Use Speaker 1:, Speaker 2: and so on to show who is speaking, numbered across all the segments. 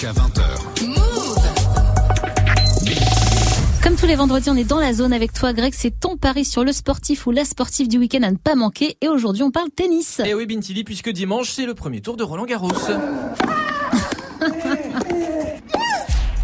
Speaker 1: jusqu'à 20h.
Speaker 2: Comme tous les vendredis, on est dans la zone avec toi, Greg. C'est ton pari sur le sportif ou la sportive du week-end à ne pas manquer. Et aujourd'hui, on parle tennis.
Speaker 3: Et oui, Bintili, puisque dimanche, c'est le premier tour de Roland Garros.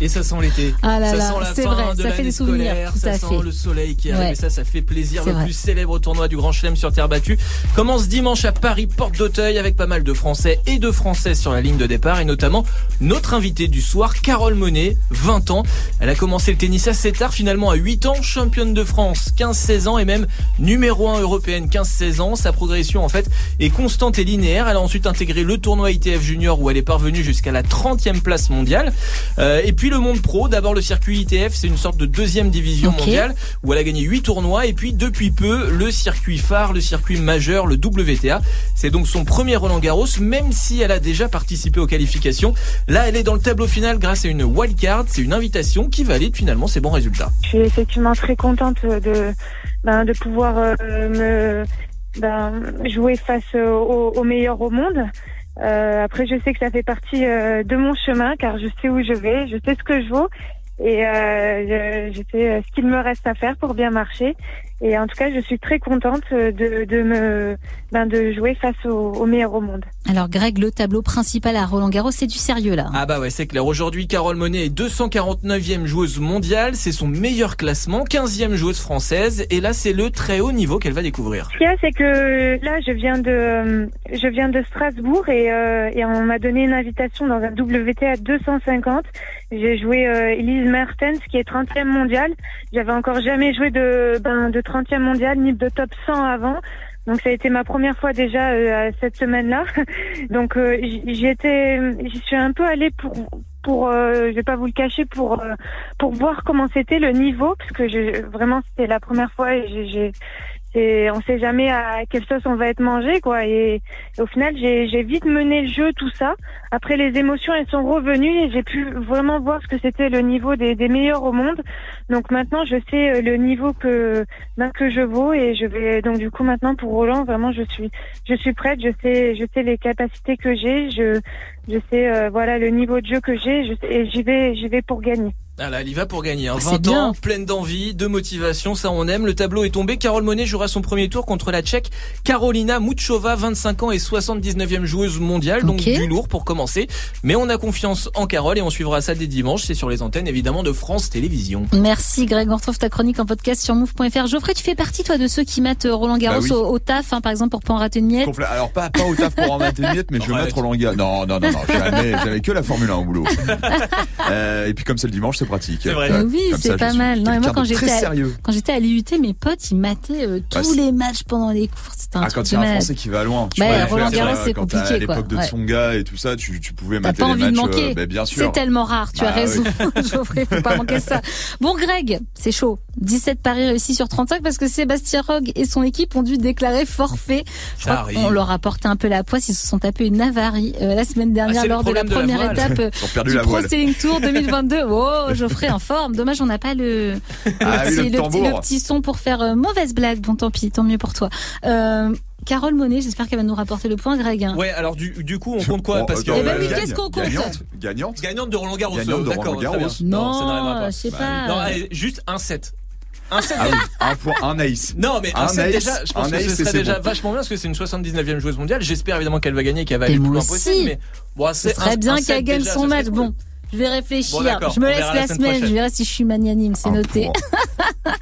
Speaker 3: Et ça sent l'été.
Speaker 2: Ah là
Speaker 3: ça
Speaker 2: là,
Speaker 3: sent la
Speaker 2: c'est
Speaker 3: fin
Speaker 2: vrai,
Speaker 3: de
Speaker 2: ça fait des souvenirs,
Speaker 3: scolaire,
Speaker 2: tout
Speaker 3: ça
Speaker 2: à
Speaker 3: sent
Speaker 2: fait.
Speaker 3: le soleil qui arrive
Speaker 2: Ouais.
Speaker 3: et ça, ça fait plaisir. Le
Speaker 2: vrai.
Speaker 3: plus célèbre tournoi du Grand Chelem sur terre battue commence dimanche à Paris, porte d'Auteuil, avec pas mal de Français et de Françaises sur la ligne de départ et notamment notre invitée du soir, Carole Monet, 20 ans. Elle a commencé le tennis assez tard, finalement à 8 ans, championne de France, 15-16 ans et même numéro 1 européenne, 15-16 ans. Sa progression en fait est constante et linéaire. Elle a ensuite intégré le tournoi ITF Junior où elle est parvenue jusqu'à la 30e place mondiale. Euh, et puis le monde pro, d'abord le circuit ITF, c'est une sorte de deuxième division mondiale où elle a gagné 8 tournois et puis depuis peu le circuit phare, le circuit majeur, le WTA. C'est donc son premier Roland Garros, même si elle a déjà participé aux qualifications. Là, elle est dans le tableau final grâce à une wildcard, c'est une invitation qui valide finalement ses bons résultats.
Speaker 4: Je suis effectivement très contente de, ben, de pouvoir euh, me ben, jouer face aux, aux meilleurs au monde. Euh, après, je sais que ça fait partie euh, de mon chemin car je sais où je vais, je sais ce que je vaux et euh, je, je sais euh, ce qu'il me reste à faire pour bien marcher. Et en tout cas, je suis très contente de, de me ben, de jouer face aux, aux meilleurs au monde.
Speaker 2: Alors, Greg, le tableau principal à Roland Garros, c'est du sérieux là.
Speaker 3: Ah bah ouais, c'est clair. Aujourd'hui, Carole Monet est 249e joueuse mondiale, c'est son meilleur classement, 15e joueuse française et là, c'est le très haut niveau qu'elle va découvrir.
Speaker 4: Ce qu'il y a, c'est que là, je viens de, je viens de Strasbourg et, euh, et on m'a donné une invitation dans un WTA 250. J'ai joué euh, Elise Mertens, qui est 30e mondiale. J'avais encore jamais joué de, ben, de 30e mondiale ni de top 100 avant. Donc ça a été ma première fois déjà euh, cette semaine-là. Donc euh, j'y j'y suis un peu allée pour pour euh, je vais pas vous le cacher pour euh, pour voir comment c'était le niveau parce que vraiment c'était la première fois et j'ai c'est on sait jamais à quelle sauce on va être mangé quoi. Et, au final j'ai vite mené le jeu tout ça. Après les émotions elles sont revenues et j'ai pu vraiment voir ce que c'était le niveau des, des meilleurs au monde. Donc maintenant je sais euh, le niveau que ben, que je vaux et je vais donc du coup maintenant pour Roland vraiment je suis je suis prête. Je sais je sais les capacités que j'ai. Je je sais euh, voilà le niveau de jeu que j'ai. Et j'y vais j'y vais pour gagner
Speaker 3: Ah là, elle y va pour gagner. Hein.
Speaker 2: Ah, c'est
Speaker 3: 20 ans,
Speaker 2: bien.
Speaker 3: pleine d'envie, de motivation, ça on aime. Le tableau est tombé. Carole Monet jouera son premier tour contre la Tchèque Karolina Muchova, 25 ans et 79e joueuse mondiale, donc
Speaker 2: Ok.
Speaker 3: du lourd pour commencer. Mais on a confiance en Carole et on suivra ça dès dimanche. C'est sur les antennes évidemment de France Télévisions.
Speaker 2: Merci Greg, on retrouve ta chronique en podcast sur move.fr. Geoffrey, tu fais partie toi de ceux qui mettent euh, Roland Garros
Speaker 5: Bah oui.
Speaker 2: au, au taf, hein, par exemple pour pas en rater une miette.
Speaker 5: Alors pas, pas au taf pour en mettre une miette, mais je vais mettre Roland Garros. Non, non, non, non, jamais. J'avais que la Formule 1 au boulot. Euh, et puis comme c'est le dimanche, c'est pratique.
Speaker 3: C'est vrai.
Speaker 2: Oui, c'est pas mal. Non, moi, quand j'étais à-. Quand j'étais à l'IUT, mes potes, ils mataient euh, tous les matchs pendant les cours. C'était un
Speaker 5: Ah,
Speaker 2: truc
Speaker 5: quand
Speaker 2: de
Speaker 5: il y a un. Français qui va loin. Tu
Speaker 2: Bah, Roland
Speaker 5: faire,
Speaker 2: Garros,
Speaker 5: euh,
Speaker 2: c'est compliqué,
Speaker 5: À l'époque
Speaker 2: quoi.
Speaker 5: de. Tsonga et tout ça, tu, tu pouvais
Speaker 2: T'as
Speaker 5: mater
Speaker 2: pas
Speaker 5: les
Speaker 2: envie de
Speaker 5: matchs.
Speaker 2: manquer.
Speaker 5: euh, bah, bien sûr.
Speaker 2: C'est tellement rare, tu as
Speaker 5: Bah,
Speaker 2: raison. Geoffrey, faut pas manquer ça. Bon, Greg, c'est chaud. 17 paris réussis sur 35 parce que Sébastien Rogue et son équipe ont dû déclarer forfait. Je
Speaker 3: Ça
Speaker 2: crois
Speaker 3: arrive.
Speaker 2: qu'on leur a porté un peu la poisse. Ils se sont tapés une avarie euh, la semaine dernière
Speaker 3: Ah, le
Speaker 2: lors de la
Speaker 3: problème de la
Speaker 2: première étape euh, du Pro. Sailing Tour 2022. Oh, Geoffrey en forme. Dommage, on n'a pas le, le,
Speaker 5: Ah oui,
Speaker 2: petit,
Speaker 5: le
Speaker 2: le petit-
Speaker 5: tambour.
Speaker 2: le petit son pour faire euh, mauvaise blague. Bon, tant pis, tant mieux pour toi. Euh, Carole Monet, j'espère qu'elle va nous rapporter le point, Greg.
Speaker 3: Ouais, alors du, du coup, on compte quoi Parce que
Speaker 5: attends,
Speaker 2: Eh ben
Speaker 5: euh,
Speaker 2: qu'est-ce qu'on compte
Speaker 5: Gagnante, gagnante.
Speaker 3: gagnante de Roland Garros.
Speaker 5: Gagnante de
Speaker 3: euh, D'accord. Non, ça n'arrivera
Speaker 2: Non,
Speaker 3: pas.
Speaker 2: je sais
Speaker 5: Bah,
Speaker 2: pas.
Speaker 3: Non, allez, juste un 7. Un 7
Speaker 5: Ah oui, un point, un ace.
Speaker 3: Non, mais un,
Speaker 5: Un
Speaker 3: 7
Speaker 5: ace,
Speaker 3: déjà, je pense que ce
Speaker 5: et
Speaker 3: serait
Speaker 5: c'est
Speaker 3: déjà
Speaker 5: bon.
Speaker 3: vachement bien parce que c'est une 79e joueuse mondiale. J'espère évidemment qu'elle va gagner, qu'elle va
Speaker 2: Et
Speaker 3: aller le plus loin
Speaker 2: aussi.
Speaker 3: possible. Mais bon,
Speaker 2: Ce
Speaker 3: c'est
Speaker 2: serait
Speaker 3: un-
Speaker 2: bien qu'elle
Speaker 3: 7
Speaker 2: gagne
Speaker 3: déjà,
Speaker 2: son match.
Speaker 3: cool.
Speaker 2: Bon, je vais réfléchir.
Speaker 3: Bon,
Speaker 2: je me laisse la
Speaker 3: la semaine prochaine.
Speaker 2: Je verrai si je suis magnanime. C'est noté.